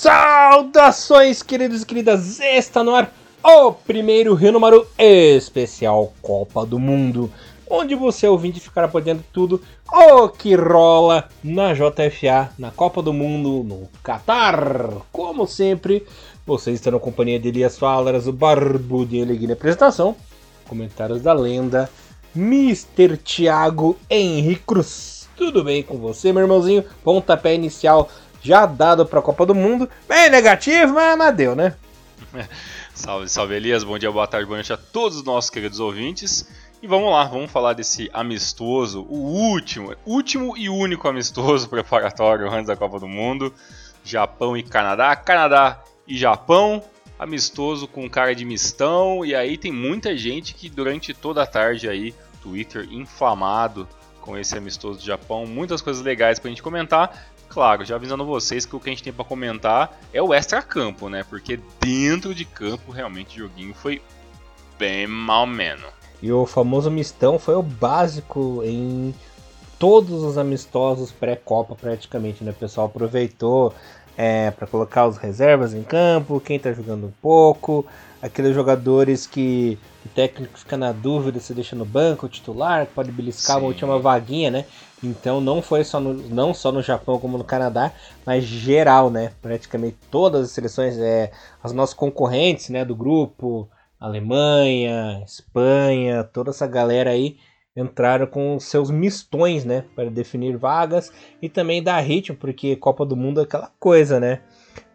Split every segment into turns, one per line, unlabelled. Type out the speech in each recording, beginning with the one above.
Saudações, queridos e queridas! Está no ar o primeiro Rio Número Especial Copa do Mundo, onde você ouvinte ficará podendo tudo o que rola na JFA, na Copa do Mundo, no Qatar. Como sempre, vocês estão na companhia de Elias Falas, o Barbudinho Legui na apresentação, comentários da lenda, Mr. Thiago Henrique Cruz. Tudo bem com você, meu irmãozinho? Pontapé inicial já dado para a Copa do Mundo. Bem negativo, mas não deu, né?
salve, salve Elias, bom dia, boa tarde, boa noite a todos os nossos queridos ouvintes. E vamos lá, vamos falar desse amistoso, o último, último e único amistoso preparatório antes da Copa do Mundo. Japão e Canadá, Canadá e Japão, amistoso com cara de mistão. E aí tem muita gente que durante toda a tarde aí, Twitter inflamado com esse amistoso do Japão, muitas coisas legais pra gente comentar. Claro, já avisando vocês que o que a gente tem para comentar é o extra-campo, né? Porque dentro de campo, realmente, o joguinho foi bem mal menos.
E o famoso mistão foi o básico em todos os amistosos pré-copa, praticamente, né? O pessoal aproveitou é, para colocar os reservas em campo, quem tá jogando um pouco, aqueles jogadores que o técnico fica na dúvida se deixa no banco, o titular, pode beliscar Sim. uma última vaguinha, né? Então não foi só no, não só no Japão como no Canadá, mas geral, né? Praticamente todas as seleções, é, as nossas concorrentes, né, do grupo, Alemanha, Espanha, toda essa galera aí entraram com seus mistões, né, para definir vagas e também dar ritmo, porque Copa do Mundo é aquela coisa, né?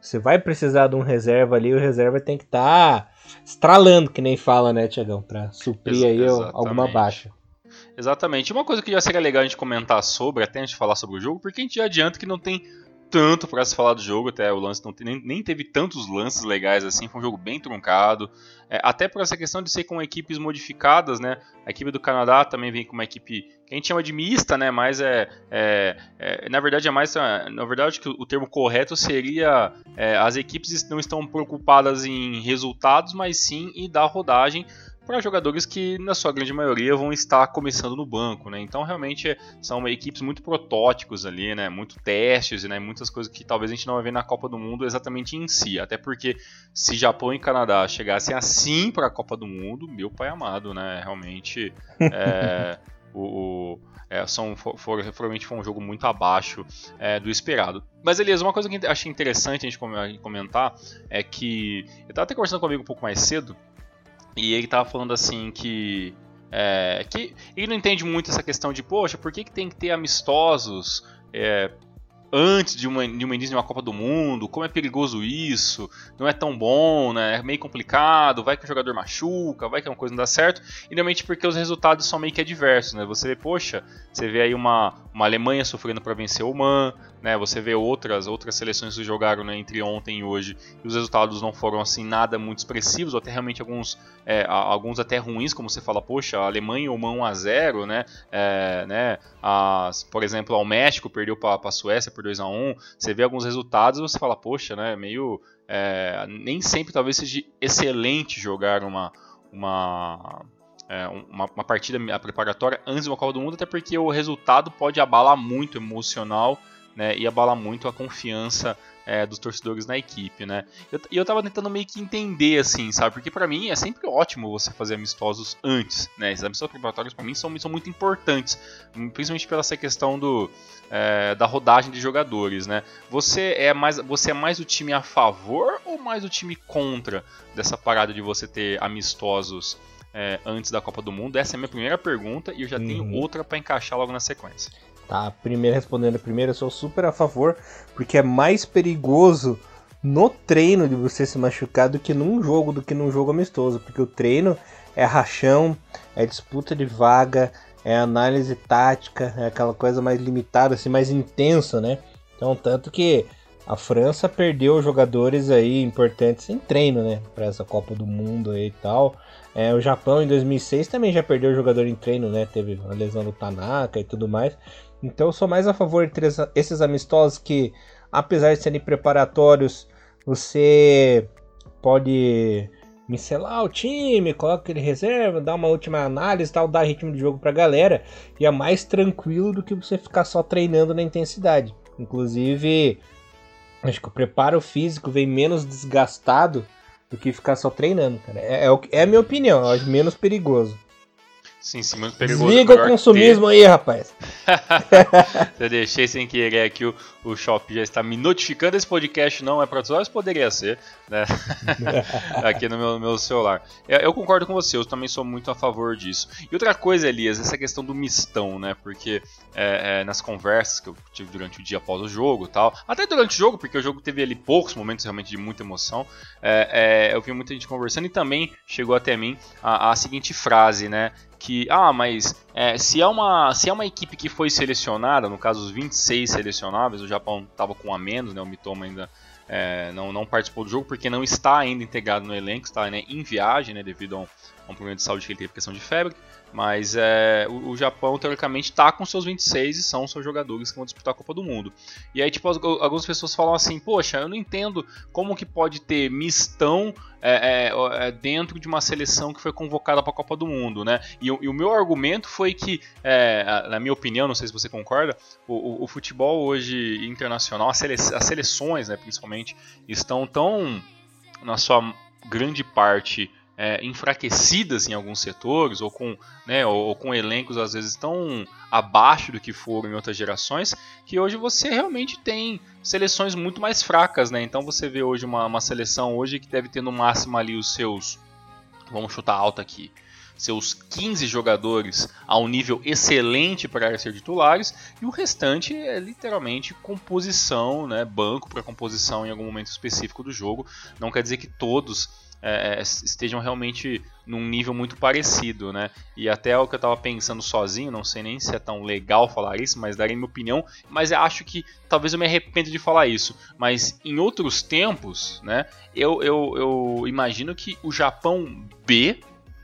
Você vai precisar de um reserva ali, o reserva tem que estar tá estralando, que nem fala, né, Tiagão, para suprir aí exatamente. alguma baixa.
Exatamente. Uma coisa que já seria legal a gente comentar sobre, até a gente falar sobre o jogo, porque a gente já adianta que não tem tanto para se falar do jogo, até o lance não nem, nem, teve tantos lances legais assim, foi um jogo bem truncado. É, até por essa questão de ser com equipes modificadas, né? A equipe do Canadá também vem com uma equipe que a gente chama de mista, né? Mas é, é, é na verdade é mais, na verdade que o termo correto seria é, as equipes não estão preocupadas em resultados, mas sim em dar rodagem para jogadores que, na sua grande maioria, vão estar começando no banco, né? Então, realmente, são equipes muito protótipos ali, né? Muito testes, né? Muitas coisas que talvez a gente não vai ver na Copa do Mundo exatamente em si. Até porque, se Japão e Canadá chegassem assim para a Copa do Mundo, meu pai amado, né? Realmente, é, o, o é, são, for, for, realmente foi um jogo muito abaixo é, do esperado. Mas, Elias, uma coisa que achei interessante a gente comentar é que. Eu estava até conversando comigo um pouco mais cedo. E ele tava falando assim que. É, que ele não entende muito essa questão de, poxa, por que, que tem que ter amistosos é, antes de uma, de uma de uma Copa do Mundo, como é perigoso isso, não é tão bom, né? É meio complicado, vai que o jogador machuca, vai que uma coisa não dá certo, e realmente porque os resultados são meio que adversos, né? Você vê, poxa, você vê aí uma, uma Alemanha sofrendo para vencer o Man, né? Você vê outras outras seleções que jogaram né, entre ontem e hoje e os resultados não foram assim nada muito expressivos, ou até realmente alguns é, alguns até ruins, como você fala, poxa, a Alemanha o Man 1 a 0, né? É, né? As, por exemplo, o México perdeu para a Suécia por 2 a 1 Você vê alguns resultados você fala, poxa, né? Meio. É, nem sempre talvez seja excelente jogar uma. uma é, uma, uma, partida preparatória antes de uma Copa do Mundo, até porque o resultado pode abalar muito emocional né, e abalar muito a confiança é, dos torcedores na equipe, né? E eu, eu tava tentando meio que entender, assim, sabe? Porque para mim é sempre ótimo você fazer amistosos antes, né? Esses amistosos preparatórios para mim são, são muito importantes, principalmente pela essa questão do, é, da rodagem de jogadores, né? Você é, mais, você é mais o time a favor ou mais o time contra dessa parada de você ter amistosos é, antes da Copa do Mundo? Essa é a minha primeira pergunta e eu já uhum. tenho outra para encaixar logo na sequência.
Tá, primeiro respondendo primeiro, eu sou super a favor, porque é mais perigoso no treino de você se machucar do que num jogo, do que num jogo amistoso, porque o treino é rachão, é disputa de vaga, é análise tática, é aquela coisa mais limitada, assim, mais intensa, né? Então, tanto que a França perdeu jogadores aí importantes em treino, né? Para essa Copa do Mundo aí e tal. É, o Japão em 2006 também já perdeu jogador em treino, né? Teve a lesão do Tanaka e tudo mais. Então eu sou mais a favor de esses amistosos que, apesar de serem preparatórios, você pode micelar o time, coloca ele reserva, dá uma última análise tal, dá ritmo de jogo pra galera. E é mais tranquilo do que você ficar só treinando na intensidade. Inclusive, Acho que o preparo físico vem menos desgastado do que ficar só treinando, cara. É, é, é a minha opinião, eu acho menos perigoso.
Sim, sim, muito perigoso.
Desliga o consumismo ter... aí, rapaz.
Eu deixei sem querer aqui o, o Shop já está me notificando. Esse podcast não é para todos, mas poderia ser, né? aqui no meu, meu celular. Eu, eu, concordo com você, eu também sou muito a favor disso. E outra coisa, Elias, essa questão do mistão, né? Porque é, é, nas conversas que eu tive durante o dia após o jogo tal, até durante o jogo, porque o jogo teve ali poucos momentos realmente de muita emoção, é, é eu vi muita gente conversando e também chegou até mim a, a seguinte frase, né? Que, ah, mas é, se, é uma, se é uma equipe que foi selecionada, no caso os 26 selecionáveis, o Japão estava com a menos, né, o Mitoma ainda é, não, não participou do jogo porque não está ainda integrado no elenco, está né, em viagem né, devido a um, um problema de saúde que ele teve questão de febre. Mas é, o, o, Japão, teoricamente, está com seus 26 e são seus jogadores que vão disputar a Copa do Mundo. E aí, tipo, algumas pessoas falam assim, poxa, eu não entendo como que pode ter mistão é, é, é dentro de uma seleção que foi convocada para a Copa do Mundo, né? E, e, o meu argumento foi que, é, na minha opinião, não sei se você concorda, o, o, o futebol hoje internacional, as, sele as seleções, né, principalmente, estão tão, na sua grande parte, é, enfraquecidas em alguns setores ou com, né, ou, ou, com elencos às vezes tão abaixo do que foram em outras gerações que hoje você realmente tem seleções muito mais fracas, né? Então você vê hoje uma, uma seleção hoje que deve ter no máximo ali os seus, vamos chutar alto aqui, seus 15 jogadores a um nível excelente para ser titulares e o restante é literalmente composição, né, banco para composição em algum momento específico do jogo. Não quer dizer que todos é, é, estejam realmente num nível muito parecido, né? E até o que eu estava pensando sozinho, não sei nem se é tão legal falar isso, mas darei minha opinião, mas acho que talvez eu me arrependa de falar isso. Mas em outros tempos, né? Eu, eu, eu imagino que o Japão B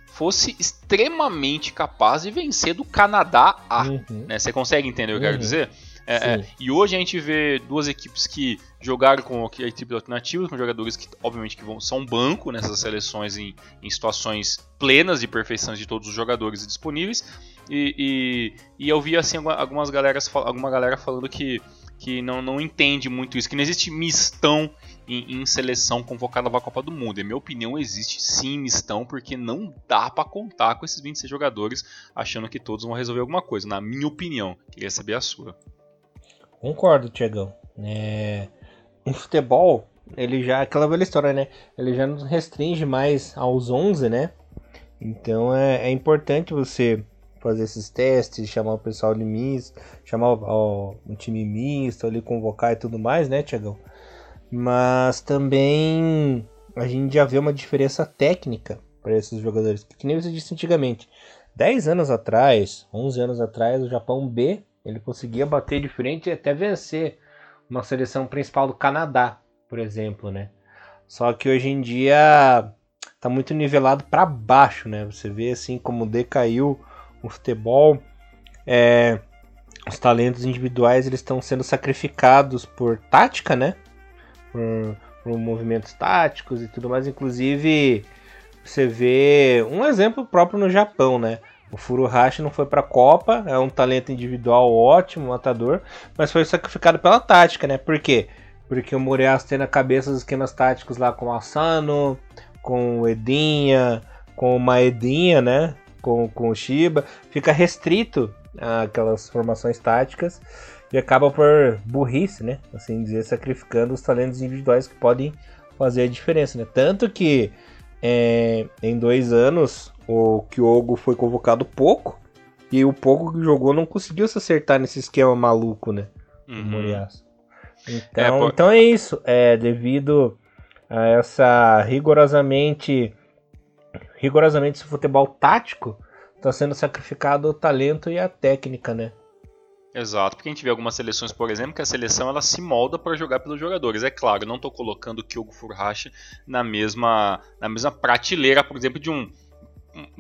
fosse extremamente capaz de vencer do Canadá A. Uhum. Né? Você consegue entender o que eu quero uhum. dizer? É, é, e hoje a gente vê duas equipes que jogaram com a equipe alternativa, com jogadores que obviamente que vão, são banco nessas seleções em, em situações plenas de perfeição de todos os jogadores disponíveis. E, e, e eu vi assim algumas galeras, alguma galera falando que, que não, não entende muito isso, que não existe mistão em, em, seleção convocada para a Copa do Mundo. Em minha opinião, existe sim mistão, porque não dá para contar com esses 26 jogadores achando que todos vão resolver alguma coisa. Na minha opinião, queria saber a sua.
Concordo, Tiagão. É... O futebol, ele já. Aquela velha história, né? Ele já não restringe mais aos 11, né? Então é, é importante você fazer esses testes, chamar o pessoal de misto, chamar o, o, time misto, ali convocar e tudo mais, né, Tiagão? Mas também a gente já vê uma diferença técnica para esses jogadores, que nem você disse antigamente. 10 anos atrás, 11 anos atrás, o Japão B ele conseguia bater de frente e até vencer uma seleção principal do Canadá, por exemplo, né? Só que hoje em dia tá muito nivelado para baixo, né? Você vê assim como decaiu o futebol, é, os talentos individuais eles estão sendo sacrificados por tática, né? Por, por movimentos táticos e tudo mais. Inclusive, você vê um exemplo próprio no Japão, né? O Furuhashi não foi para a Copa, é um talento individual ótimo, matador, mas foi sacrificado pela tática, né? Por quê? Porque o Murias tem na cabeça os esquemas táticos lá com o Asano, com o Edinha, com o Maedinha, né? Com, com o Shiba, fica restrito aquelas formações táticas e acaba por burrice, né? Assim dizer, sacrificando os talentos individuais que podem fazer a diferença, né? Tanto que é, em dois anos o Kyogo foi convocado pouco. E o pouco que jogou não conseguiu se acertar nesse esquema maluco, né? Uhum. Então, é, então é isso. É devido a essa rigorosamente rigorosamente esse futebol tático está sendo sacrificado o talento e a técnica, né?
Exato, porque a gente vê algumas seleções, por exemplo, que a seleção ela se molda para jogar pelos jogadores. É claro, não estou colocando o Kyogo Furuhashi na mesma na mesma prateleira, por exemplo, de um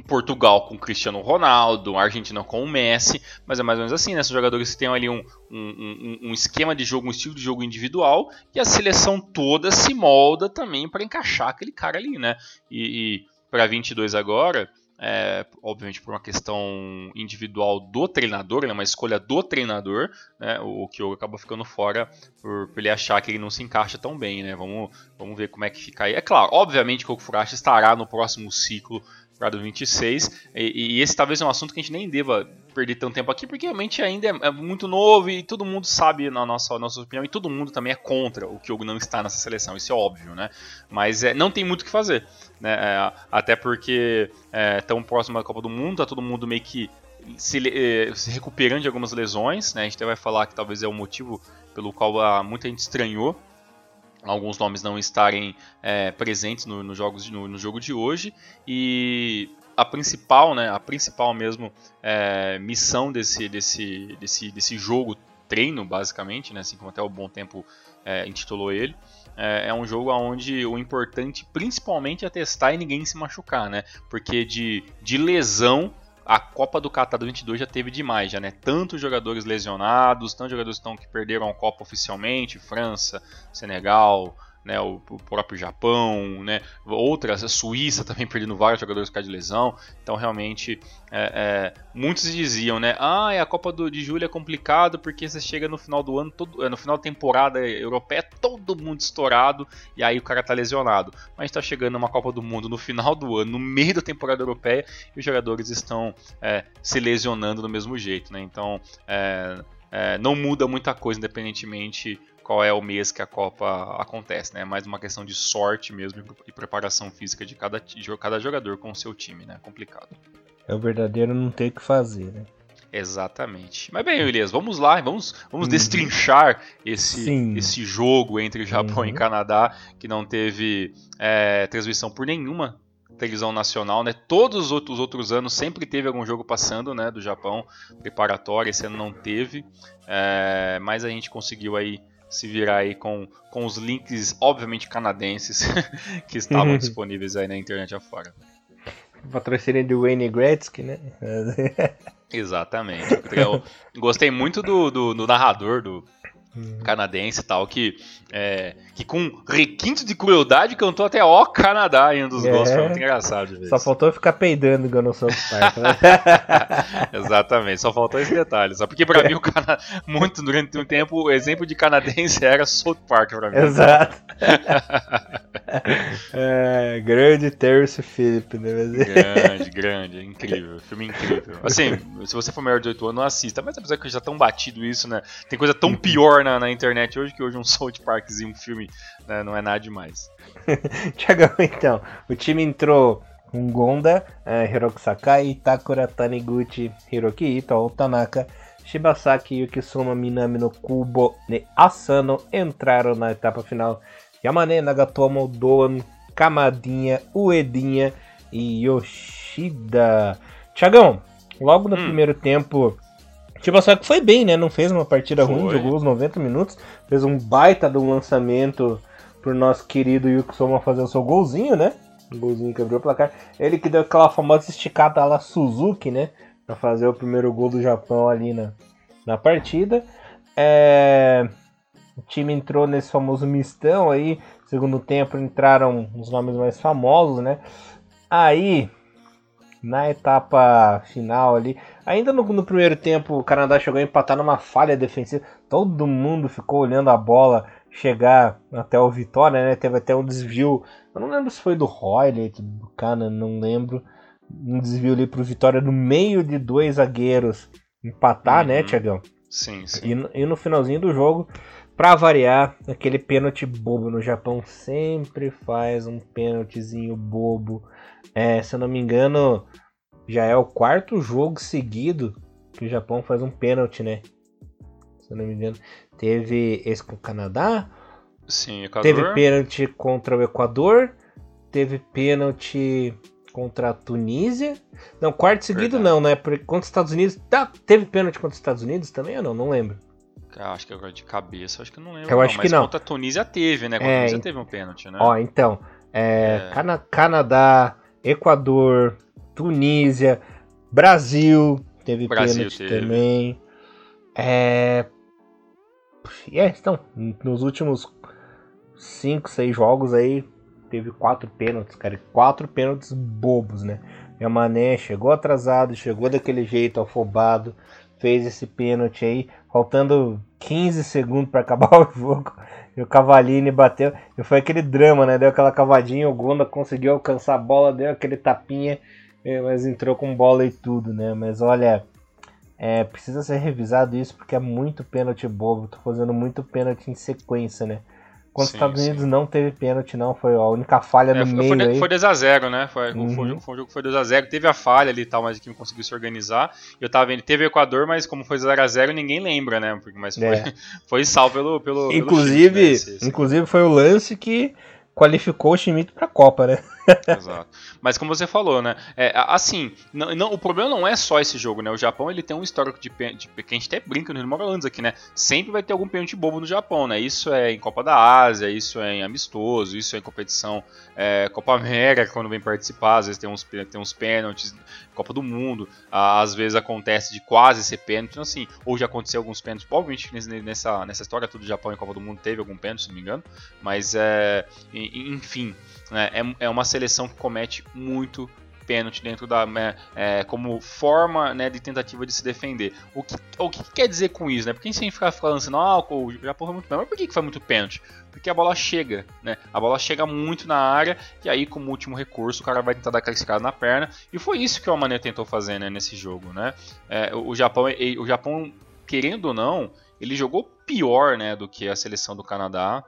Portugal com Cristiano Ronaldo, Argentina com o Messi, mas é mais ou menos assim, né? São jogadores que têm ali um, um, um, esquema de jogo, um estilo de jogo individual, e a seleção toda se molda também para encaixar aquele cara ali, né? E, e para 22 agora, é, obviamente por uma questão individual do treinador, né, uma escolha do treinador, né, o Kyogo acaba ficando fora por, por, ele achar que ele não se encaixa tão bem, né, vamos, vamos ver como é que fica aí. É claro, obviamente que o Furashi estará no próximo ciclo para 26. E, e, esse talvez é um assunto que a gente nem deva perder tanto tempo aqui, porque realmente ainda é, é, muito novo e todo mundo sabe na nossa, nossa opinião, e todo mundo também é contra o que o não está nessa seleção, isso é óbvio, né? Mas é, não tem muito o que fazer, né? É, até porque é tão próximo da Copa do Mundo, tá todo mundo meio que se, é, se, recuperando de algumas lesões, né? A gente até vai falar que talvez é o motivo pelo qual a, muita gente estranhou alguns nomes não estarem é, presentes no, no, jogos, no, no, jogo de hoje. E a principal, né, a principal mesmo é, missão desse, desse, desse, desse jogo treino basicamente, né, assim como até o Bom Tempo é, intitulou ele, é, é, um jogo onde o importante principalmente é testar e ninguém se machucar, né, porque de, de lesão a Copa do Qatar 22 já teve demais, já, né? Tantos jogadores lesionados, tantos jogadores que, estão, que perderam a Copa oficialmente, França, Senegal, né, o, próprio Japão, né, outras, a Suíça também perdendo vários jogadores por causa de lesão. Então, realmente, é, é, muitos diziam, né, ah, a Copa do, de Julho é complicado porque você chega no final do ano, todo, é, no final da temporada europeia, todo mundo estourado e aí o cara tá lesionado. Mas está chegando uma Copa do Mundo no final do ano, no meio da temporada europeia, e os jogadores estão é, se lesionando do mesmo jeito, né? Então, é, é, não muda muita coisa, independentemente qual é o mês que a Copa acontece, né? É mais uma questão de sorte mesmo e preparação física de cada, de cada jogador com o seu time, né? Complicado.
É o verdadeiro não ter o que fazer, né?
Exatamente. Mas bem, Elias, vamos lá, vamos, vamos uhum. destrinchar esse, esse jogo entre Japão uhum. e Canadá, que não teve é, transmissão por nenhuma televisão nacional, né? Todos os outros, os outros anos sempre teve algum jogo passando, né? Do Japão preparatório, esse ano não teve, é, mas a gente conseguiu aí se virar aí com, com os links, obviamente canadenses, que estavam disponíveis aí na internet afora.
Patrocínio do Wayne Gretzky, né?
Exatamente. Eu gostei muito do, do, do narrador do, Uhum. canadense e tal, que, é, que com requinte de crueldade cantou até ó Canadá em um dos é. gols, foi muito engraçado.
Só faltou ficar peidando igual no South Park. Né?
Exatamente, só faltou esse detalhe. Só porque pra mim o Cana... muito durante um tempo o exemplo de canadense era South Park pra mim.
Exato. é, grande Terence Philip, né?
Grande, grande, incrível, filme incrível. Assim, se você for maior de 18 anos, não assista, mas apesar que já tão batido isso, né? Tem coisa tão uhum. Pior na, na internet hoje, que hoje um South Parkzinho, um filme, né, não é nada demais.
Tiagão, então, o time entrou com Gonda, uh, Hiroki Sakai, Takura Taniguchi, Hiroki Ito, Tanaka, Shibasaki, Yukisuma, Minami no Kubo e Asano entraram na etapa final. Yamane, Nagatomo, Doan, Kamadinha, Uedinha e Yoshida. Tiagão, logo no hum. primeiro tempo Shibasaki foi bem, né? Não fez uma partida foi. ruim, jogou os 90 minutos, fez um baita de um lançamento pro nosso querido Yuki Soma fazer o seu golzinho, né? O golzinho que abriu o placar. Ele que deu aquela famosa esticada lá Suzuki, né? Pra fazer o primeiro gol do Japão ali na, na partida. É... O time entrou nesse famoso mistão aí. Segundo tempo entraram os nomes mais famosos, né? Aí na etapa final ali. Ainda no, no, primeiro tempo, o Canadá chegou a empatar numa falha defensiva. Todo mundo ficou olhando a bola chegar até o Vitória, né? Teve até um desvio. Eu não lembro se foi do Roy, do Cana, não lembro. Um desvio ali pro Vitória no meio de dois zagueiros empatar, né, uhum. né, Tiagão?
Sim, sim.
E no, e no finalzinho do jogo, para variar, aquele pênalti bobo no Japão sempre faz um pênaltizinho bobo é, se eu não me engano, já é o quarto jogo seguido que o Japão faz um pênalti, né? Se eu não me engano. Teve esse com o Canadá.
Sim, Equador.
Teve pênalti contra o Equador. Teve pênalti contra a Tunísia. Não, quarto seguido Verdade. não, né? Contra os Estados Unidos. Tá, teve pênalti contra os Estados Unidos também ou não? Não lembro.
acho que agora de cabeça, acho que não lembro.
Eu
não,
acho que não.
contra a Tunísia teve, né? Contra a é, Tunísia teve um pênalti, né?
Ó, então. É, é. Cana Canadá, Equador, Tunísia, Brasil, teve Brasil pênalti teve. também. É... é, então, nos últimos 5, 6 jogos aí, teve quatro pênaltis, cara. Quatro pênaltis bobos, né? E a Mané chegou atrasado, chegou daquele jeito, afobado, fez esse pênalti aí, faltando 15 segundos para acabar o jogo. E o Cavalini bateu. E foi aquele drama, né? Deu aquela cavadinha, o Gonda conseguiu alcançar a bola, deu aquele tapinha, é, mas entrou com bola e tudo, né? Mas olha, é, precisa ser revisado isso porque é muito pênalti bobo. Tô fazendo muito pênalti em sequência, né? Quando os Estados Unidos sim. não teve pênalti, não, foi a única falha é, no
meio.
Foi,
aí. foi 2x0, né? Foi, uhum. foi, um jogo que foi 2x0. Teve a falha ali e tal, mas a equipe conseguiu se organizar. Eu tava vendo, teve o Equador, mas como foi 0x0, ninguém lembra, né? Mas foi, é. foi salvo pelo, pelo.
Inclusive, pelo né? inclusive foi o lance que qualificou o Schmidt para a Copa, né?
Exato. Mas como você falou, né? É, assim, não, não, o problema não é só esse jogo, né? O Japão ele tem um histórico de, de que a gente até brinca nos Morlands aqui, né? Sempre vai ter algum pênalti bobo no Japão, né? Isso é em Copa da Ásia, isso é em amistoso, isso é em competição é, Copa América, quando vem participar, às vezes tem uns, tem uns pênaltis, Copa do Mundo, às vezes acontece de quase ser pênalti, então assim, ou já aconteceu alguns pênaltis, provavelmente nessa, nessa história tudo do Japão e Copa do Mundo teve algum pênalti, se não me engano, mas é, enfim, né, é, é uma seleção que comete muito pênalti dentro da né, é, como forma né, de tentativa de se defender. O que, o que quer dizer com isso? Né? Porque sem ficar lançando álcool, o Japão foi muito pênalti. Mas por que, que foi muito pênalti? Porque a bola chega, né? A bola chega muito na área e aí, como último recurso, o cara vai tentar dar aquela escada na perna. E foi isso que o Mané tentou fazer né, nesse jogo, né? É, o, Japão, o Japão, querendo ou não, ele jogou pior né, do que a seleção do Canadá.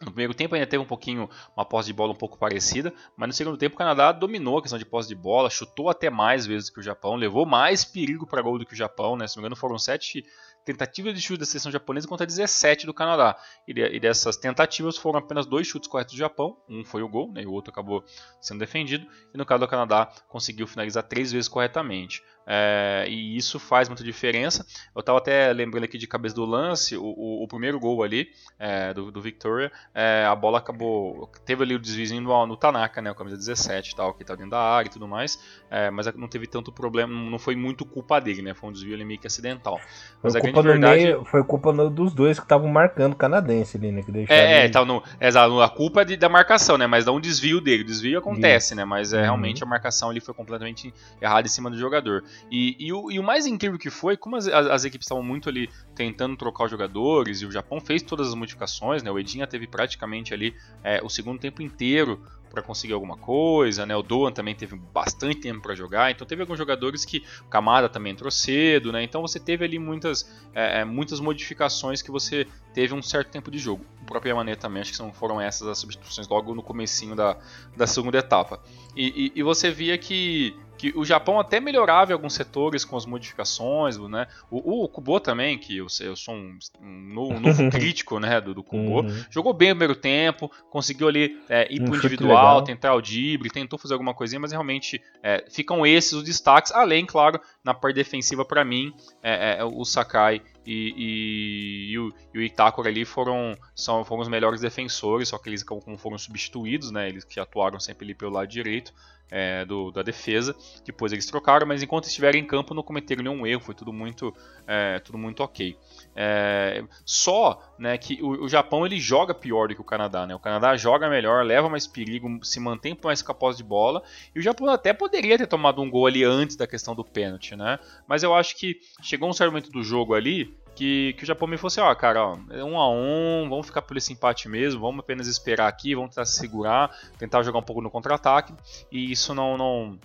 No primeiro tempo ainda teve um pouquinho uma posse de bola um pouco parecida, mas no segundo tempo o Canadá dominou a questão de posse de bola, chutou até mais vezes que o Japão, levou mais perigo para gol do que o Japão, né? Se não me engano foram sete tentativas de chute da seleção japonesa contra 17 do Canadá. E, dessas tentativas foram apenas dois chutes corretos do Japão, um foi o gol, né, e o outro acabou sendo defendido, e no caso do Canadá conseguiu finalizar três vezes corretamente. É, e isso faz muita diferença. Eu estava até lembrando aqui de cabeça do lance, o, o, o primeiro gol ali é, do, do, Victoria, é, a bola acabou. Teve ali o desvio no, no, Tanaka, né, o camisa 17 tal, que está dentro da área e tudo mais, é, mas não teve tanto problema, não foi muito culpa dele, né, foi um desvio ali meio que acidental. Mas
foi culpa verdade. Meio, foi culpa dos dois que estavam marcando o canadense ali, né? Que
é, é tá no, exato, a culpa é de, da marcação, né? Mas dá um desvio dele. O desvio acontece, né? Mas é, uhum. realmente a marcação ali foi completamente errada em cima do jogador. E, e, o, e o mais incrível que foi, como as, as, equipes estavam muito ali tentando trocar os jogadores, e o Japão fez todas as modificações, né? O Edinha teve praticamente ali é, o segundo tempo inteiro para conseguir alguma coisa, né? O Doan também teve bastante tempo para jogar, então teve alguns jogadores que o Kamada também entrou cedo, né? Então você teve ali muitas, é, é muitas modificações que você teve um certo tempo de jogo. O próprio Mané também, acho que foram essas as substituições logo no comecinho da, da segunda etapa. E, e, e você via que que o Japão até melhorava em alguns setores com as modificações, né? O, o Kubo também, que eu, eu sou um, um novo, crítico, né, do, do Kubo, uhum. jogou bem o primeiro tempo, conseguiu ali é, ir um pro individual, tentar o drible, tentou fazer alguma coisinha, mas realmente é, ficam esses os destaques, além, claro, na parte defensiva para mim, é, é, o Sakai e, e, e, o, e, o, Itakura ali foram, são, foram os melhores defensores, só que eles como foram substituídos, né, eles que atuaram sempre ali pelo lado direito, é, do, da defesa. Depois eles trocaram, mas enquanto estiveram em campo não cometeram nenhum erro, foi tudo muito, é, tudo muito ok. É, só né, que o, o, Japão ele joga pior do que o Canadá. Né? O Canadá joga melhor, leva mais perigo, se mantém mais capaz de bola. E o Japão até poderia ter tomado um gol ali antes da questão do pênalti. Né? Mas eu acho que chegou um certo momento do jogo ali que, que o Japão me fosse, ó, cara, ó, é um a um, vamos ficar por esse empate mesmo, vamos apenas esperar aqui, vamos tentar se segurar, tentar jogar um pouco no contra-ataque, e isso não, não,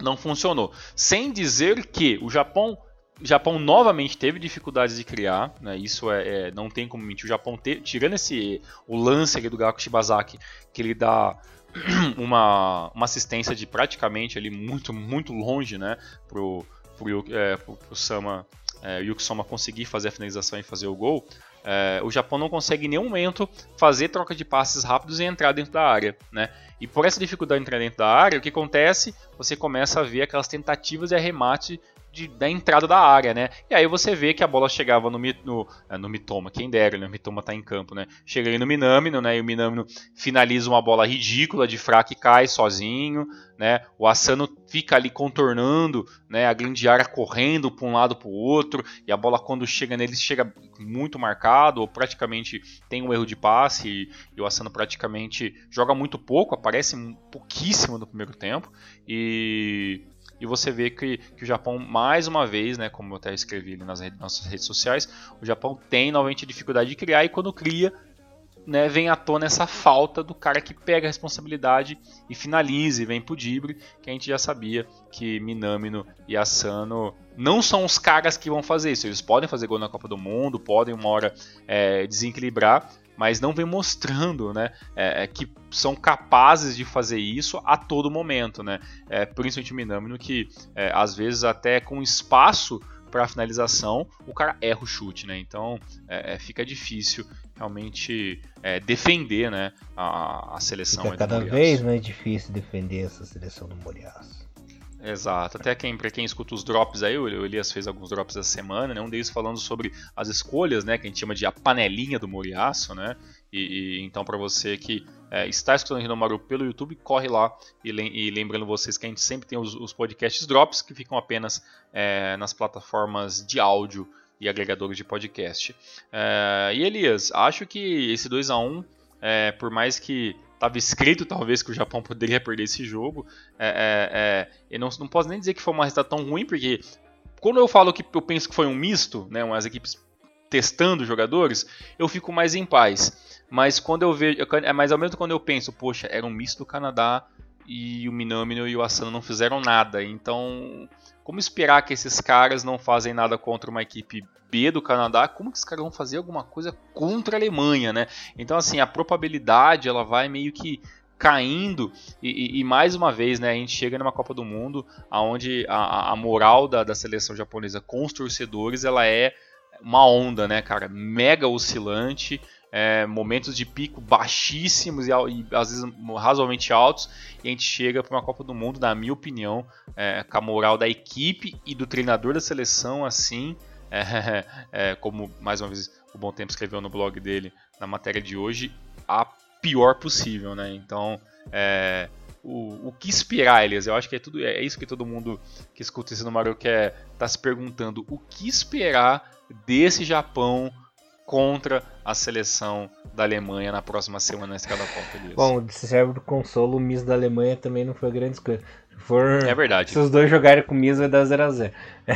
não funcionou. Sem dizer que o Japão Japão novamente teve dificuldades de criar, né? isso é, é, não tem como mentir. O Japão, te, tirando esse o lance ali do Gaku Shibazaki, que ele dá uma, uma assistência de praticamente ali muito muito longe, né, pro, pro, é, pro, pro Sama é, conseguir fazer a finalização e fazer o gol, é, o Japão não consegue em nenhum momento fazer troca de passes rápidos e entrar dentro da área. Né? E por essa dificuldade de entrar dentro da área, o que acontece? Você começa a ver aquelas tentativas de arremate de, da entrada da área, né? E aí você vê que a bola chegava no, no, é, no Mitoma, quem dera, né? O Mitoma tá em campo, né? Chega ali no Minamino, né? E o Minamino finaliza uma bola ridícula de fraco e cai sozinho, né? O Asano fica ali contornando, né? A grande área correndo para um lado para o outro e a bola quando chega nele chega muito marcado ou praticamente tem um erro de passe e, e o Asano praticamente joga muito pouco, aparece pouquíssimo no primeiro tempo e e você vê que, que o Japão, mais uma vez, né, como eu até escrevi nas nossas redes sociais, o Japão tem novamente dificuldade de criar e quando cria, né, vem à tona essa falta do cara que pega a responsabilidade e finalize, vem pro Dibre, que a gente já sabia que Minamino e Asano não são os caras que vão fazer isso. Eles podem fazer gol na Copa do Mundo, podem uma hora é, desequilibrar, mas não vem mostrando né, é, é, que são capazes de fazer isso a todo momento. Né? É, principalmente o Minamino, que é, às vezes até com espaço para finalização, o cara erra o chute, né? Então é, é fica difícil realmente é, defender né, a, a seleção.
Fica cada vez mais difícil defender essa seleção do Moriaço.
Exato. Até quem, para quem escuta os drops aí, o Elias fez alguns drops essa semana, né? Um deles falando sobre as escolhas, né? Que a gente chama de a panelinha do Moriaço, né? E, e então para você que é, está escutando Rinomaru pelo YouTube, corre lá e, e, lembrando vocês que a gente sempre tem os, os podcasts drops que ficam apenas é, nas plataformas de áudio e agregadores de podcast. É, e Elias, acho que esse 2 a 1 é, por mais que estava escrito talvez que o Japão poderia perder esse jogo. É, é, é, eu não, não posso nem dizer que foi uma resultado tão ruim, porque quando eu falo que eu penso que foi um misto, né, umas equipes testando jogadores, eu fico mais em paz. Mas quando eu vejo, é mais ao mesmo quando eu penso, poxa, era um misto do Canadá e o Minamino e o Asano não fizeram nada. Então, como esperar que esses caras não fazem nada contra uma equipe B do Canadá, como que os caras vão fazer alguma coisa contra a Alemanha, né? Então, assim, a probabilidade ela vai meio que caindo e, e, mais uma vez né, a gente chega numa Copa do Mundo onde a, a moral da, da, seleção japonesa com os torcedores ela é uma onda, né, cara, mega oscilante, é, momentos de pico baixíssimos e, e, às vezes razoavelmente altos e a gente chega para uma Copa do Mundo, na minha opinião, é, com a moral da equipe e do treinador da seleção assim é, é, como mais uma vez o Bom Tempo escreveu no blog dele na matéria de hoje, a pior possível, né? Então, é, o, o que esperar, Elias? Eu acho que é tudo é isso que todo mundo que escuta esse número quer tá se perguntando. O que esperar desse Japão contra a seleção da Alemanha na próxima semana na escada Copa, Elias?
Bom, se serve do consolo, o Miss da Alemanha também não foi grande coisa
for, é verdade.
Se os dois jogarem com Miss, vai dar 0x0.
Uhum.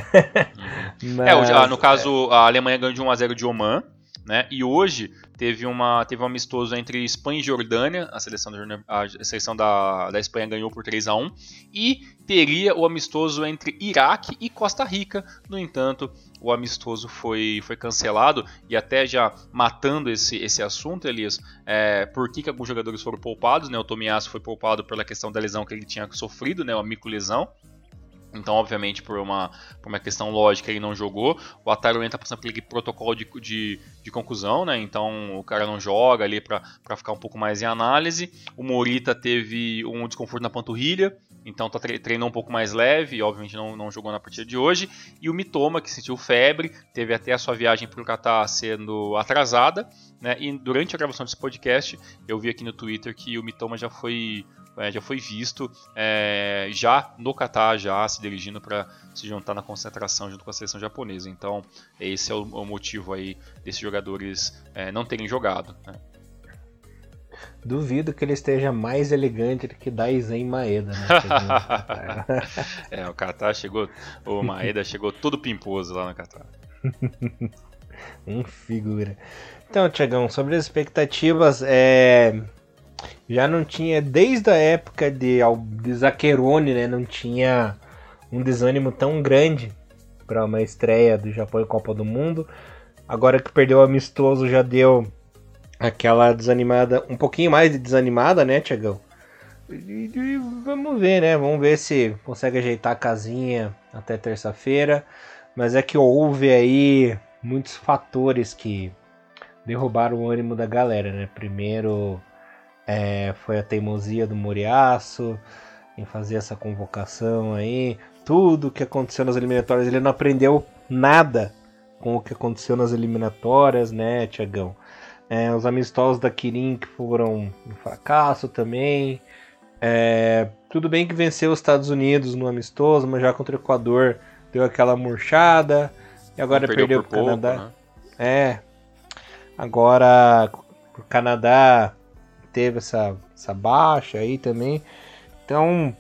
Mas, é, no caso, a Alemanha ganhou de 1x0 de Oman. Né? E hoje teve, uma, teve um amistoso entre Espanha e Jordânia, a seleção da, a seleção da, da Espanha ganhou por 3 a 1 e teria o amistoso entre Iraque e Costa Rica. No entanto, o amistoso foi, foi cancelado e até já matando esse, esse assunto, Elias, é, por que, que alguns jogadores foram poupados, né? O Tomiasso foi poupado pela questão da lesão que ele tinha sofrido, né? Uma microlesão. Então, obviamente, por uma, por uma questão lógica, ele não jogou. O Ataru entra passando por aquele protocolo de, de, de, conclusão, né? Então, o cara não joga ali para ficar um pouco mais em análise. O Morita teve um desconforto na panturrilha, então tá treinou um pouco mais leve, e obviamente não, não jogou na partida de hoje. E o Mitoma, que sentiu febre, teve até a sua viagem para o Catar sendo atrasada. Né? E durante a gravação desse podcast, eu vi aqui no Twitter que o Mitoma já foi é, já foi visto é, já no Catar, já se dirigindo para se juntar na concentração junto com a seleção japonesa. Então, esse é o, o motivo aí desses jogadores é, não terem jogado. Né?
Duvido que ele esteja mais elegante do que Daisen Maeda. Né?
é, o Qatar chegou, o Maeda chegou todo pimposo lá no Qatar.
um figura. Então, Tiagão, sobre as expectativas, é... já não tinha, desde a época de, de Zaccheroni, né, não tinha um desânimo tão grande para uma estreia do Japão em Copa do Mundo. Agora que perdeu o amistoso, já deu aquela desanimada, um pouquinho mais de desanimada, né, Tiagão? E, e, vamos ver, né? Vamos ver se consegue ajeitar a casinha até terça-feira. Mas é que houve aí muitos fatores que derrubaram o ânimo da galera, né? Primeiro é, foi a teimosia do Moriaço, em fazer essa convocação aí. Tudo que aconteceu nas eliminatórias, ele não aprendeu nada com o que aconteceu nas eliminatórias, né, Tiagão? É, os amistosos da Kirin que foram um fracasso também. É, tudo bem que venceu os Estados Unidos no amistoso, mas já contra o Equador deu aquela murchada. E agora perdeu, perdeu para o Canadá. Né? É. Agora o Canadá teve essa, essa baixa aí também. Então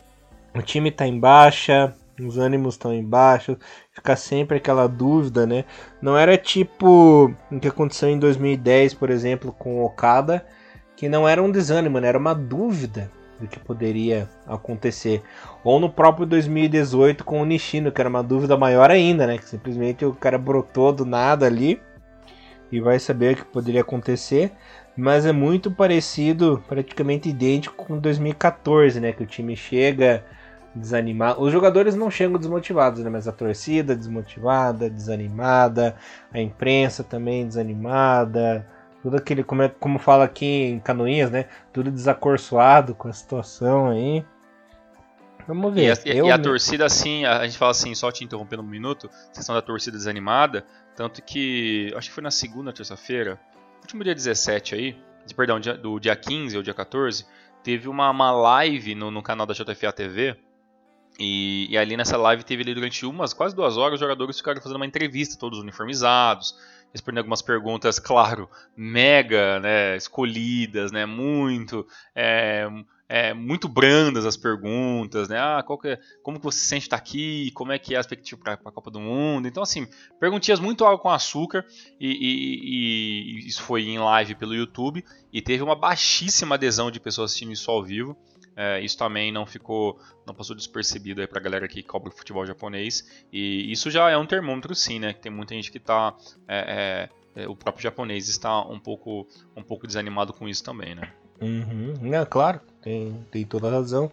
o time está em baixa, os ânimos estão em baixa, fica sempre aquela dúvida, né? Não era tipo o que aconteceu em 2010, por exemplo, com Okada, que não era um desânimo, né? Era uma dúvida do que poderia acontecer. Ou no próprio 2018 com o Nishino, que era uma dúvida maior ainda, né? Que simplesmente o cara brotou do nada ali e vai saber o que poderia acontecer. Mas é muito parecido, praticamente idêntico com 2014, né? Que o time chega desanimado. Os jogadores não chegam desmotivados, né? Mas a torcida desmotivada, desanimada, a imprensa também desanimada tudo aquele, como, é, como fala aqui em Canoinhas, né? Tudo desacorçoado com a situação aí. Vamos ver.
E a, e a torcida, assim, a, gente fala assim, só te interrompendo um minuto, questão da torcida desanimada, tanto que, acho que foi na segunda terça-feira, último dia 17 aí, perdão, do dia 15 ou dia 14, teve uma, uma live no, no canal da JFA TV, e, e, ali nessa live teve ali durante umas quase duas horas os jogadores ficaram fazendo uma entrevista, todos uniformizados, respondendo algumas perguntas, claro, mega, né, escolhidas, né, muito, é, é, muito brandas as perguntas, né, ah, qual que é, como que você se sente estar aqui, como é que é a expectativa para a Copa do Mundo, então assim, perguntinhas muito água com açúcar e, e, e isso foi em live pelo YouTube e teve uma baixíssima adesão de pessoas assistindo isso ao vivo, é, isso também não ficou, não passou despercebido aí pra galera que cobra o futebol japonês. E isso já é um termômetro sim, né? Que tem muita gente que tá. É, é, é, o próprio japonês está um pouco, um pouco desanimado com isso também, né?
Uhum. Claro, tem, tem toda a razão.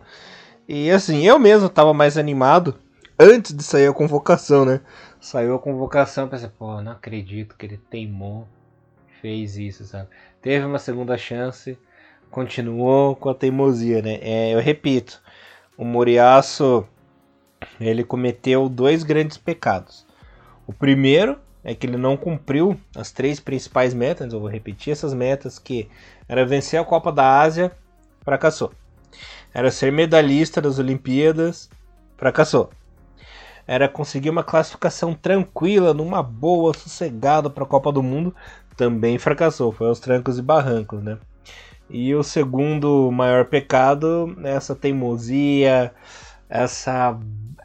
E assim, eu mesmo tava mais animado antes de sair a convocação, né? Saiu a convocação, pensei, pô, não acredito que ele teimou, fez isso, sabe? Teve uma segunda chance, continuou com a teimosia, né? É, eu repito, o Moriaço ele cometeu dois grandes pecados. O primeiro é que ele não cumpriu as três principais metas, eu vou repetir essas metas, que era vencer a Copa da Ásia, fracassou. Era ser medalhista das Olimpíadas, fracassou. Era conseguir uma classificação tranquila, numa boa, sossegada para a Copa do Mundo, também fracassou. Foi aos trancos e barrancos, né? E o segundo maior pecado é essa teimosia, essa.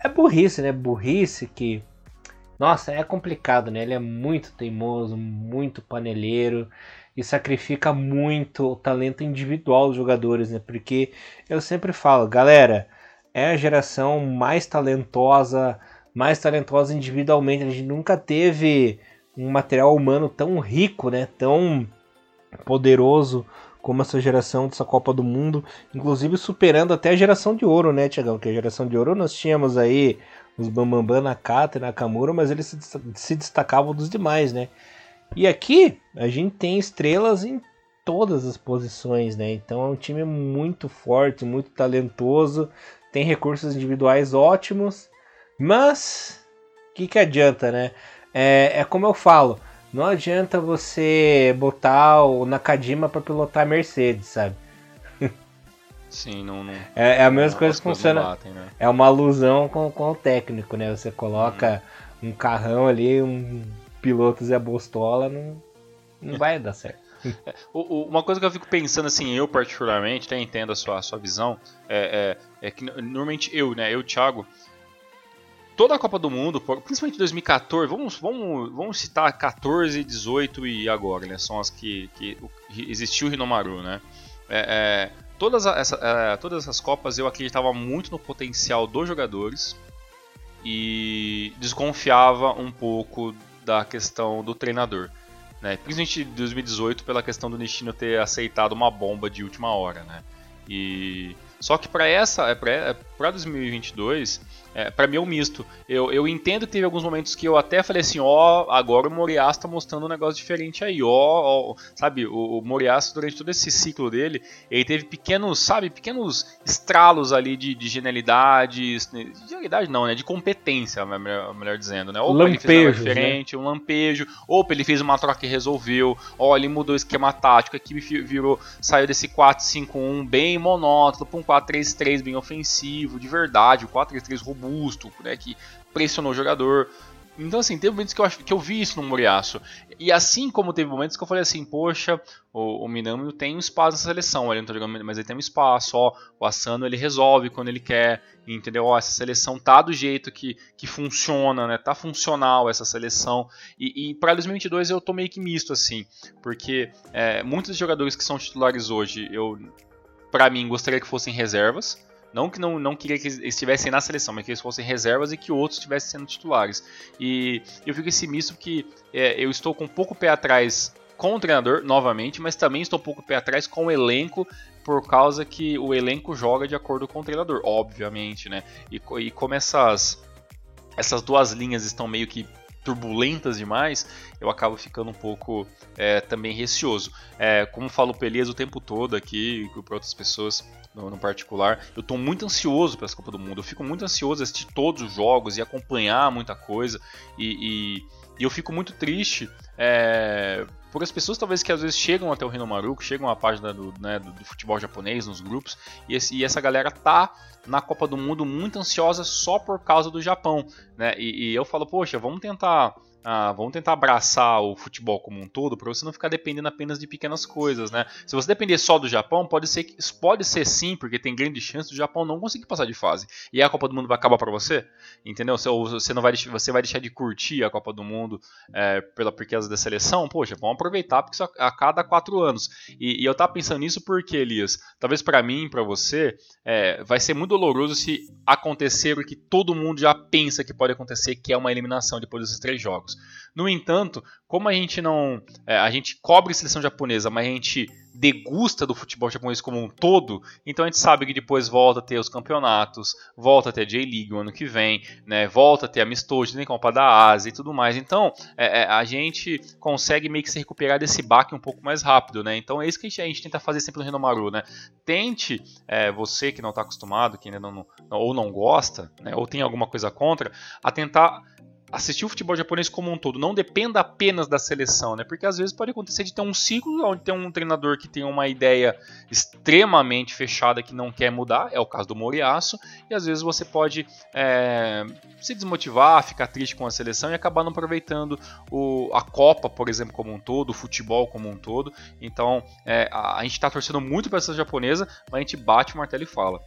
É burrice, né? Burrice que. Nossa, é complicado, né? Ele é muito teimoso, muito paneleiro e sacrifica muito o talento individual dos jogadores, né? Porque eu sempre falo, galera, é a geração mais talentosa, mais talentosa individualmente. A gente nunca teve um material humano tão rico, né? Tão poderoso como essa geração dessa Copa do Mundo, inclusive superando até a geração de ouro, né, Tiagão? Que a geração de ouro nós tínhamos aí os Bambambam, Nakata e Nakamura, mas eles se destacavam dos demais, né? E aqui a gente tem estrelas em todas as posições, né? Então é um time muito forte, muito talentoso, tem recursos individuais ótimos, mas o que, que adianta, né? É, é como eu falo, não adianta você botar o Nakajima para pilotar a Mercedes, sabe?
Sim, não. não
é, é, a mesma coisa que funciona. Batem, né? É uma alusão com, com o técnico, né? Você coloca hum. um carrão ali, um piloto Zé Bostola, não, não vai dar certo.
É, uma coisa que eu fico pensando, assim, eu particularmente, até entendo a sua, a sua visão, é, é, é que normalmente eu, né, eu, Thiago, toda a Copa do Mundo, principalmente 2014, vamos, vamos, vamos citar 14, 18 e agora, né? São as que, que existiu o Rinomaru, né? É, é, todas, essa, é, todas essas Copas eu acreditava muito no potencial dos jogadores e desconfiava um pouco da questão do treinador. Né? Principalmente em 2018 pela questão do Nishino ter aceitado uma bomba de última hora, né? E só que para essa, é para 2022, é, para mim é um misto. Eu, eu entendo que teve alguns momentos que eu até falei assim, ó, oh, agora o Moriaço tá mostrando um negócio diferente aí, ó, oh, oh, sabe, o, o Moriaço durante todo esse ciclo dele, ele teve pequenos, sabe, pequenos estralos ali de, de genialidade, de genialidade não, né, de competência, melhor, melhor dizendo, né, ou
lampejo, ele fez
né? diferente, né? um lampejo, ou ele fez uma troca e resolveu, ó, ele mudou o esquema tático, a equipe virou, saiu desse 4-5-1 bem monótono para um 4-3-3 bem ofensivo, de verdade, o 4-3-3 robusto, robusto, né, que pressionou o jogador. Então, assim, teve momentos que eu, que eu vi isso no Moriaço. E assim como teve momentos que eu falei assim, poxa, o, o Minamino tem um espaço na seleção, ele não tá jogando, mas ele tem um espaço, ó, o Asano ele resolve quando ele quer, entendeu? Ó, essa seleção tá do jeito que, que funciona, né? Tá funcional essa seleção. E, e para 2022 eu tô meio que misto, assim, porque é, muitos jogadores que são titulares hoje, eu, para mim, gostaria que fossem reservas, não que não, não queria que eles estivessem na seleção, mas que eles fossem reservas e que outros estivessem sendo titulares. E eu fico esse misto que é, eu estou com um pouco pé atrás com o treinador, novamente, mas também estou um pouco pé atrás com o elenco, por causa que o elenco joga de acordo com o treinador, obviamente, né? E, e como essas, essas duas linhas estão meio que turbulentas demais, eu acabo ficando um pouco é, também receoso. É, como falo Pelias o tempo todo aqui, para outras pessoas no, no particular, eu estou muito ansioso para essa Copa do Mundo. Eu fico muito ansioso a assistir todos os jogos e acompanhar muita coisa. E, e, e eu fico muito triste é, por as pessoas talvez que às vezes chegam até o Rinomaru, que chegam à página do, né, do, do, futebol japonês, nos grupos, e, esse, e, essa galera tá na Copa do Mundo muito ansiosa só por causa do Japão, né? E, e eu falo, poxa, vamos tentar ah, vamos tentar abraçar o futebol como um todo para você não ficar dependendo apenas de pequenas coisas, né? Se você depender só do Japão, pode ser pode ser sim, porque tem grande chance do Japão não conseguir passar de fase. E a Copa do Mundo vai acabar para você, entendeu? Você não vai você vai deixar de curtir a Copa do Mundo é, pela causa da seleção? Poxa, vamos aproveitar porque isso a, cada quatro anos. E, e, eu tava pensando nisso porque, Elias, talvez para mim, para você, é, vai ser muito doloroso se acontecer o que todo mundo já pensa que pode acontecer, que é uma eliminação depois desses três jogos. No entanto, como a gente não. É, a gente cobre seleção japonesa, mas a gente degusta do futebol japonês como um todo, então a gente sabe que depois volta a ter os campeonatos, volta a ter a J-League o ano que vem, né, volta a ter amistoso, tem Copa da Ásia e tudo mais. Então é, é, a gente consegue meio que se recuperar desse baque um pouco mais rápido, né? Então é isso que a gente, a gente tenta fazer sempre no Renomaru, né? Tente, é, você que não está acostumado, que ainda não, não, ou não gosta, né, ou tem alguma coisa contra, a tentar assistir o futebol japonês como um todo, não dependa apenas da seleção, né? Porque às vezes pode acontecer de ter um ciclo onde tem um treinador que tem uma ideia extremamente fechada que não quer mudar, é o caso do Moriaço, e às vezes você pode é, se desmotivar, ficar triste com a seleção e acabar não aproveitando o, a Copa, por exemplo, como um todo, o futebol como um todo. Então é, a, a gente está torcendo muito para a seleção japonesa, mas a gente bate o martelo e fala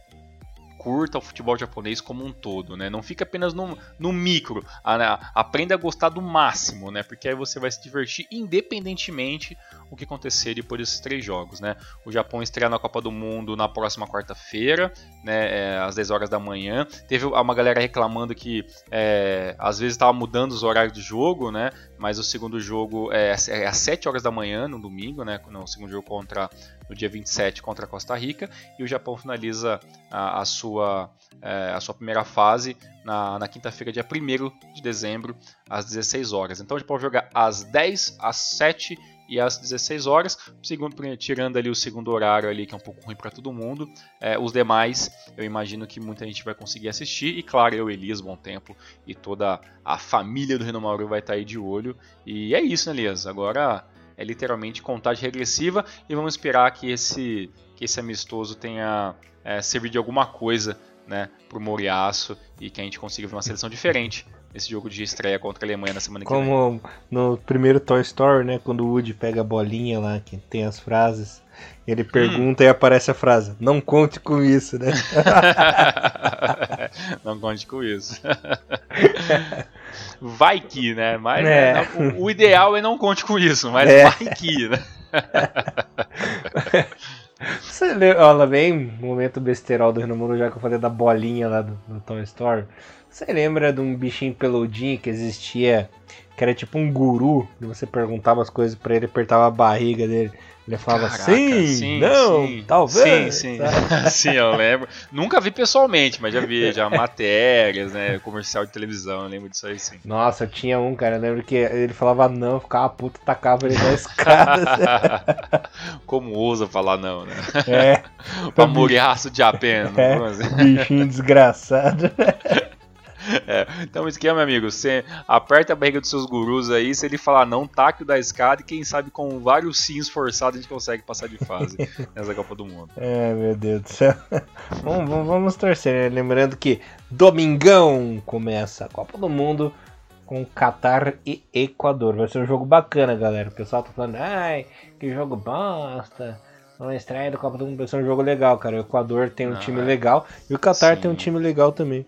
curta o futebol japonês como um todo, né? Não fica apenas no, no micro, a, a, aprenda a gostar do máximo, né? Porque aí você vai se divertir independentemente o que acontecer depois desses três jogos, né? O Japão estreia na Copa do Mundo na próxima quarta-feira, né? É, às 10 horas da manhã. Teve uma galera reclamando que é, às vezes estava mudando os horários do jogo, né? Mas o segundo jogo é, é às 7 horas da manhã, no domingo, né? No segundo jogo contra no dia 27 contra a Costa Rica e o Japão finaliza a, a sua, é, a sua primeira fase na, na quinta-feira, dia 1 de dezembro, às 16 horas. Então a gente pode jogar às 10, às 7 e às 16 horas, segundo, tirando ali o segundo horário ali que é um pouco ruim para todo mundo. É, os demais, eu imagino que muita gente vai conseguir assistir e claro, eu, Elias, Bom Tempo e toda a família do Renomauro vai estar tá aí de olho. E é isso, né, Elias? Agora é literalmente contagem regressiva e vamos esperar que esse, que esse amistoso tenha é, servido de alguma coisa né, para o Moriaço e que a gente consiga ver uma seleção diferente nesse jogo de estreia contra a Alemanha na semana
que vem. Como no primeiro Toy Story, né, quando o Woody pega a bolinha lá, que tem as frases, ele pergunta hum. e aparece a frase: Não conte com isso, né?
não conte com isso. vai que, né? Mas é. né, o, ideal é não conte com isso, mas é. vai que, né?
Você lembra, olha bem, momento besterol do Renomundo, já que eu falei da bolinha lá do, do Toy Story. Você lembra de um bichinho peludinho que existia, que era tipo um guru, e você perguntava as coisas para ele, apertava a barriga dele. Ele falava Caraca, sim, sim, não, sim, talvez.
Sim, sim. sim, eu lembro. Nunca vi pessoalmente, mas já vi já matérias, né? Comercial de televisão, eu lembro disso aí sim.
Nossa, tinha um, cara, eu lembro que ele falava não, ficava puto, tacava ele na escada.
Como ousa falar não, né? É. Amoriaço de apenas.
É, bichinho desgraçado.
É, então, esquema, meu amigo, você aperta a barriga dos seus gurus aí, se ele falar não, taque o da escada e quem sabe com vários sims forçados a gente consegue passar de fase nessa Copa do Mundo.
É, meu Deus do céu. vamos, vamos, vamos torcer, né? Lembrando que domingão começa a Copa do Mundo com Qatar e Equador. Vai ser um jogo bacana, galera. O pessoal tá falando, ai, que jogo bosta. Uma estreia da Copa do Mundo vai ser um jogo legal, cara. O Equador tem um não, time é. legal e o Qatar tem um time legal também.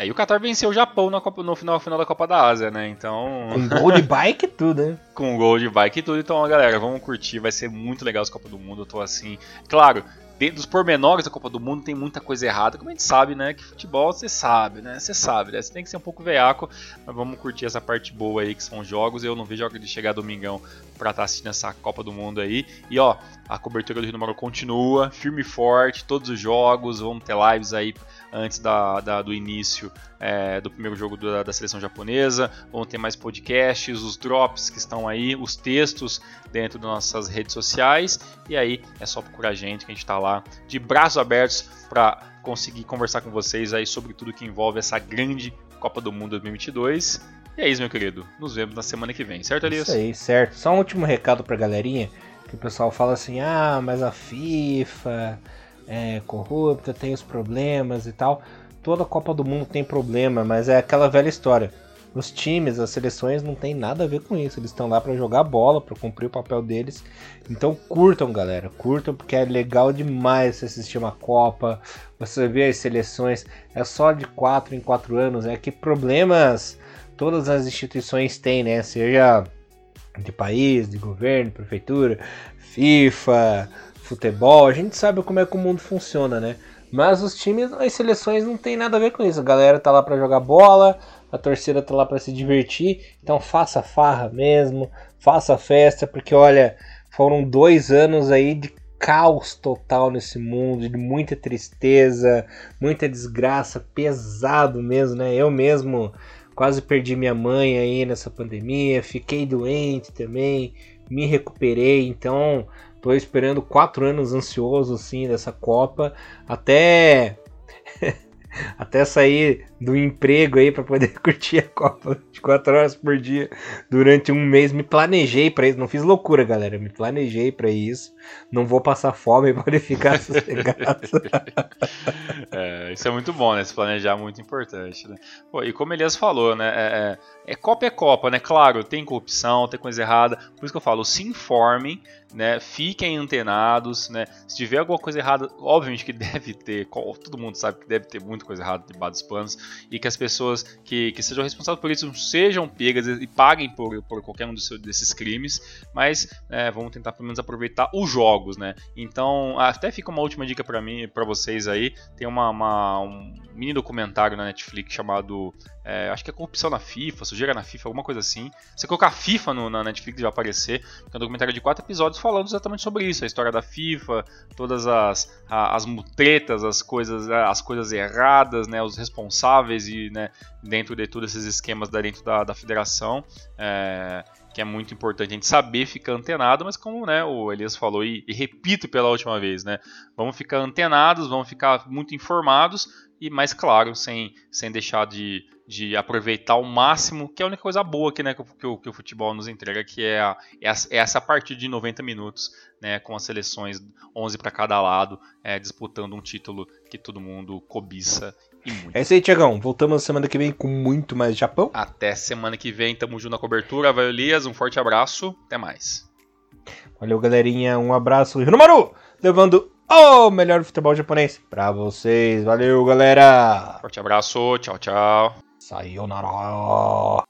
É, e o Qatar venceu o Japão Copa, no final, final da Copa da Ásia, né? Então.
Com gol de bike e tudo, né?
Com gol de bike e tudo. Então, galera, vamos curtir. Vai ser muito legal essa Copa do Mundo. Eu tô assim. Claro, dentro dos pormenores da Copa do Mundo tem muita coisa errada, como a gente sabe, né? Que futebol você sabe, né? Você sabe, né? Você tem que ser um pouco veaco, mas vamos curtir essa parte boa aí que são jogos. Eu não vejo a hora de chegar domingão pra estar tá assistindo essa Copa do Mundo aí. E ó, a cobertura do Rio Número continua, firme e forte, todos os jogos, vamos ter lives aí antes da, da do início é, do primeiro jogo da, da, seleção japonesa. Vão ter mais podcasts, os drops que estão aí, os textos dentro das nossas redes sociais. E aí é só procurar a gente que a gente está lá de braços abertos para conseguir conversar com vocês aí sobre tudo que envolve essa grande Copa do Mundo 2022. E é isso, meu querido. Nos vemos na semana que vem, certo, Elias?
Isso aí, certo. Só um último recado pra galerinha, que o pessoal fala assim, ah, mas a FIFA é corrupta, tem os problemas e tal. Toda Copa do Mundo tem problema, mas é aquela velha história. Os times, as seleções não tem nada a ver com isso. Eles estão lá para jogar bola, para cumprir o papel deles. Então curtam, galera. Curtam porque é legal demais você assistir uma Copa. Você vê as seleções. É só de 4 em 4 anos. É que problemas todas as instituições têm, né? Seja de país, de governo, prefeitura, FIFA, futebol, a gente sabe como é que o mundo funciona, né? Mas os times, as seleções não tem nada a ver com isso. A galera tá lá para jogar bola, a torcida tá lá para se divertir. Então faça farra mesmo, faça festa, porque olha, foram dois anos aí de caos total nesse mundo, de muita tristeza, muita desgraça, pesado mesmo, né? Eu mesmo quase perdi minha mãe aí nessa pandemia, fiquei doente também, me recuperei, então Tô esperando quatro anos ansioso assim dessa Copa até até sair do emprego aí para poder curtir a Copa 24 horas por dia durante um mês. Me planejei para isso, não fiz loucura, galera. Me planejei para isso. Não vou passar fome para ficar sossegado.
é, isso é muito bom, né? Se planejar é muito importante, né? Pô, e como Elias falou, né? É, é, é Copa é Copa, né? Claro, tem corrupção, tem coisa errada. Por isso que eu falo, se informem, né? Fiquem antenados, né? Se tiver alguma coisa errada, obviamente que deve ter, todo mundo sabe que deve ter muita coisa errada debaixo dos panos e que as pessoas que, que sejam responsáveis por isso sejam pegas e paguem por, por qualquer um dos, desses crimes, mas é, vamos tentar pelo menos aproveitar os jogos, né? Então, até fica uma última dica para mim, para vocês aí, tem uma, uma, um mini documentário na Netflix chamado é, acho que é corrupção na FIFA, sujeira na FIFA, alguma coisa assim. Você colocar FIFA no, na Netflix vai aparecer, que é um documentário de quatro episódios falando exatamente sobre isso, a história da FIFA, todas as, as mutretas, as coisas, as coisas erradas, né, os responsáveis e né, dentro de todos esses esquemas da, dentro da, da federação. É, que é muito importante a gente saber ficar antenado, mas como né, o Elias falou, e, e, repito pela última vez, né, vamos ficar antenados, vamos ficar muito informados, e mais claro, sem, sem deixar de, de aproveitar o máximo, que é a única coisa boa que, né, que, que, o, que o futebol nos entrega, que é, a, é, é essa parte de 90 minutos, né, com as seleções 11 para cada lado, é, disputando um título que todo mundo cobiça.
É isso aí, Tiagão. Voltamos semana que vem com muito mais Japão.
Até semana que vem, tamo junto na cobertura. Vai, Elias, um forte abraço. Até mais.
Valeu, galerinha. Um abraço. Hiromaru, levando o melhor futebol japonês pra vocês. Valeu, galera.
Forte abraço. Tchau, tchau.
Sayonara.